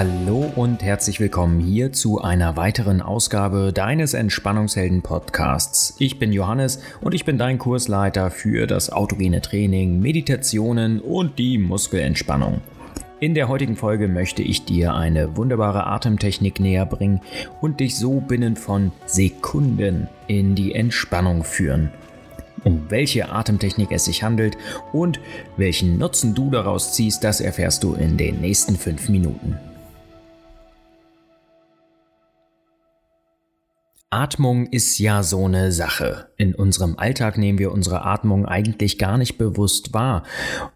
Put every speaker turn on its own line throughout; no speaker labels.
Hallo und herzlich willkommen hier zu einer weiteren Ausgabe deines Entspannungshelden Podcasts. Ich bin Johannes und ich bin dein Kursleiter für das autogene Training, Meditationen und die Muskelentspannung. In der heutigen Folge möchte ich dir eine wunderbare Atemtechnik näher bringen und dich so binnen von Sekunden in die Entspannung führen um welche Atemtechnik es sich handelt und welchen Nutzen du daraus ziehst, das erfährst du in den nächsten fünf Minuten. Atmung ist ja so eine Sache. In unserem Alltag nehmen wir unsere Atmung eigentlich gar nicht bewusst wahr,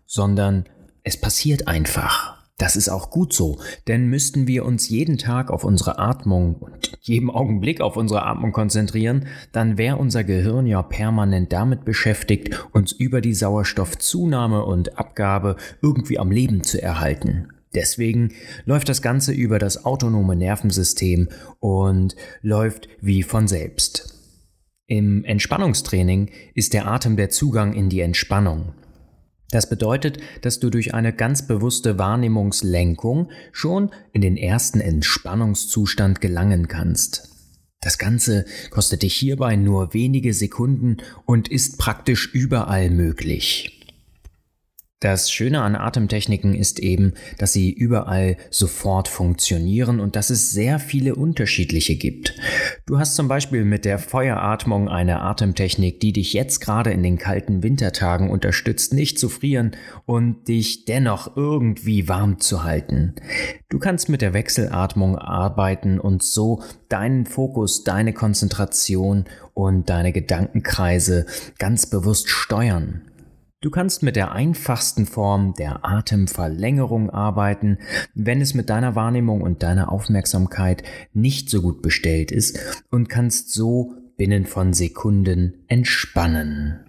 sondern es passiert einfach. Das ist auch gut so, denn müssten wir uns jeden Tag auf unsere Atmung und jedem Augenblick auf unsere Atmung konzentrieren, dann wäre unser Gehirn ja permanent damit beschäftigt, uns über die Sauerstoffzunahme und Abgabe irgendwie am Leben zu erhalten. Deswegen läuft das Ganze über das autonome Nervensystem und läuft wie von selbst. Im Entspannungstraining ist der Atem der Zugang in die Entspannung. Das bedeutet, dass du durch eine ganz bewusste Wahrnehmungslenkung schon in den ersten Entspannungszustand gelangen kannst. Das Ganze kostet dich hierbei nur wenige Sekunden und ist praktisch überall möglich. Das Schöne an Atemtechniken ist eben, dass sie überall sofort funktionieren und dass es sehr viele unterschiedliche gibt. Du hast zum Beispiel mit der Feueratmung eine Atemtechnik, die dich jetzt gerade in den kalten Wintertagen unterstützt, nicht zu frieren und dich dennoch irgendwie warm zu halten. Du kannst mit der Wechselatmung arbeiten und so deinen Fokus, deine Konzentration und deine Gedankenkreise ganz bewusst steuern. Du kannst mit der einfachsten Form der Atemverlängerung arbeiten, wenn es mit deiner Wahrnehmung und deiner Aufmerksamkeit nicht so gut bestellt ist und kannst so binnen von Sekunden entspannen.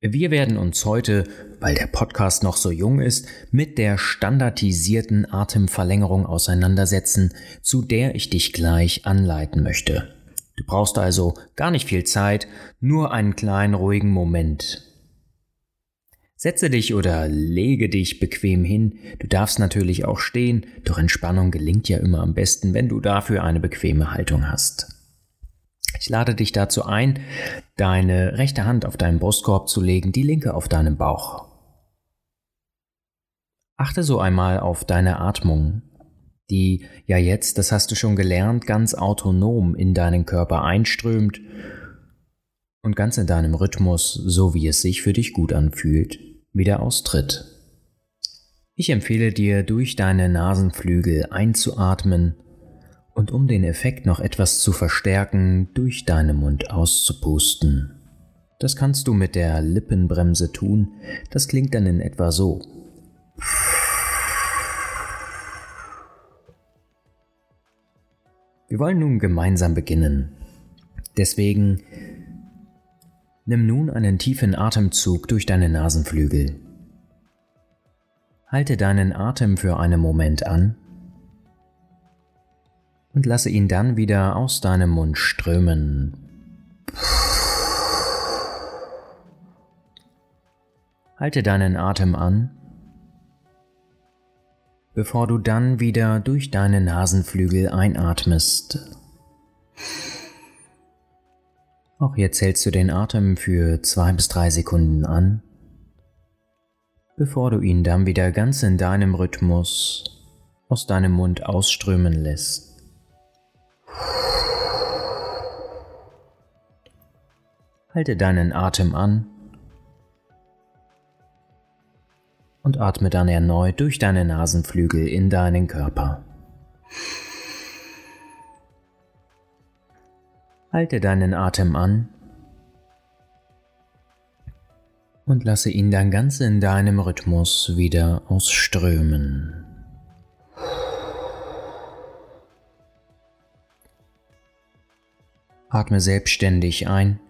Wir werden uns heute, weil der Podcast noch so jung ist, mit der standardisierten Atemverlängerung auseinandersetzen, zu der ich dich gleich anleiten möchte. Du brauchst also gar nicht viel Zeit, nur einen kleinen ruhigen Moment. Setze dich oder lege dich bequem hin. Du darfst natürlich auch stehen, doch Entspannung gelingt ja immer am besten, wenn du dafür eine bequeme Haltung hast. Ich lade dich dazu ein, deine rechte Hand auf deinen Brustkorb zu legen, die linke auf deinem Bauch. Achte so einmal auf deine Atmung, die ja jetzt, das hast du schon gelernt, ganz autonom in deinen Körper einströmt und ganz in deinem Rhythmus, so wie es sich für dich gut anfühlt wieder austritt. Ich empfehle dir, durch deine Nasenflügel einzuatmen und um den Effekt noch etwas zu verstärken, durch deinen Mund auszupusten. Das kannst du mit der Lippenbremse tun, das klingt dann in etwa so. Wir wollen nun gemeinsam beginnen. Deswegen Nimm nun einen tiefen Atemzug durch deine Nasenflügel. Halte deinen Atem für einen Moment an und lasse ihn dann wieder aus deinem Mund strömen. Halte deinen Atem an, bevor du dann wieder durch deine Nasenflügel einatmest. Auch jetzt hältst du den Atem für zwei bis drei Sekunden an, bevor du ihn dann wieder ganz in deinem Rhythmus aus deinem Mund ausströmen lässt. Halte deinen Atem an und atme dann erneut durch deine Nasenflügel in deinen Körper. Halte deinen Atem an und lasse ihn dann ganz in deinem Rhythmus wieder ausströmen. Atme selbstständig ein.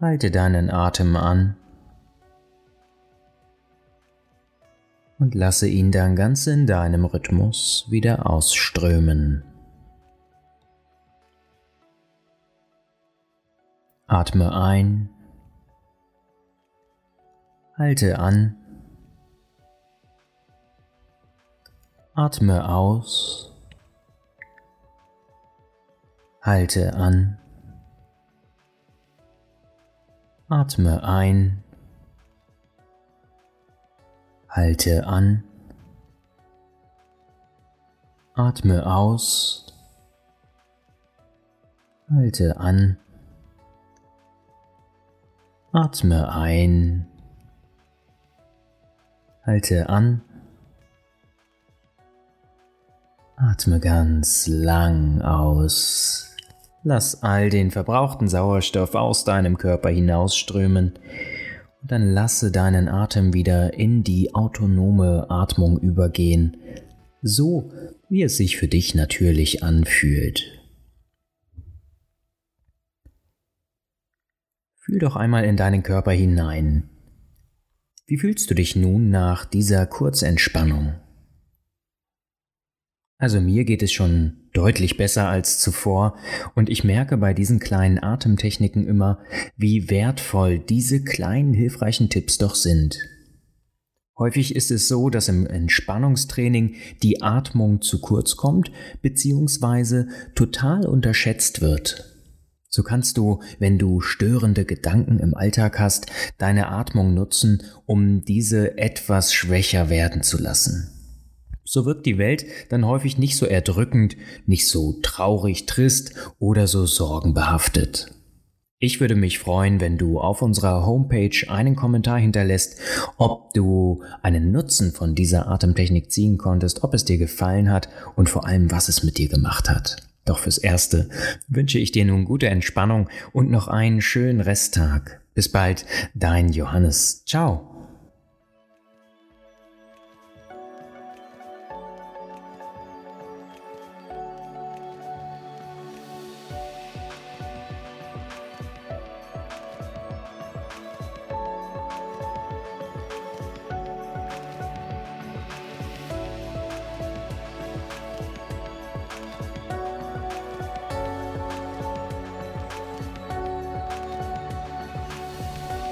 Halte deinen Atem an und lasse ihn dann ganz in deinem Rhythmus wieder ausströmen. Atme ein, halte an Atme aus. Halte an. Atme ein. Halte an. Atme aus. Halte an. Atme ein. Halte an. Atme ganz lang aus. Lass all den verbrauchten Sauerstoff aus deinem Körper hinausströmen und dann lasse deinen Atem wieder in die autonome Atmung übergehen, so wie es sich für dich natürlich anfühlt. Fühl doch einmal in deinen Körper hinein. Wie fühlst du dich nun nach dieser Kurzentspannung? Also mir geht es schon deutlich besser als zuvor und ich merke bei diesen kleinen Atemtechniken immer, wie wertvoll diese kleinen hilfreichen Tipps doch sind. Häufig ist es so, dass im Entspannungstraining die Atmung zu kurz kommt bzw. total unterschätzt wird. So kannst du, wenn du störende Gedanken im Alltag hast, deine Atmung nutzen, um diese etwas schwächer werden zu lassen. So wirkt die Welt dann häufig nicht so erdrückend, nicht so traurig, trist oder so sorgenbehaftet. Ich würde mich freuen, wenn du auf unserer Homepage einen Kommentar hinterlässt, ob du einen Nutzen von dieser Atemtechnik ziehen konntest, ob es dir gefallen hat und vor allem, was es mit dir gemacht hat. Doch fürs Erste wünsche ich dir nun gute Entspannung und noch einen schönen Resttag. Bis bald, dein Johannes. Ciao.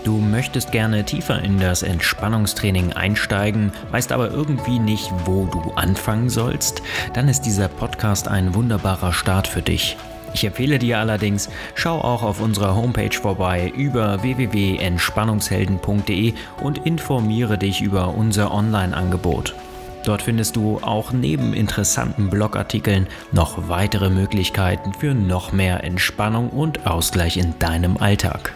Du möchtest gerne tiefer in das Entspannungstraining einsteigen, weißt aber irgendwie nicht, wo du anfangen sollst? Dann ist dieser Podcast ein wunderbarer Start für dich. Ich empfehle dir allerdings, schau auch auf unserer Homepage vorbei über www.entspannungshelden.de und informiere dich über unser Online-Angebot. Dort findest du auch neben interessanten Blogartikeln noch weitere Möglichkeiten für noch mehr Entspannung und Ausgleich in deinem Alltag.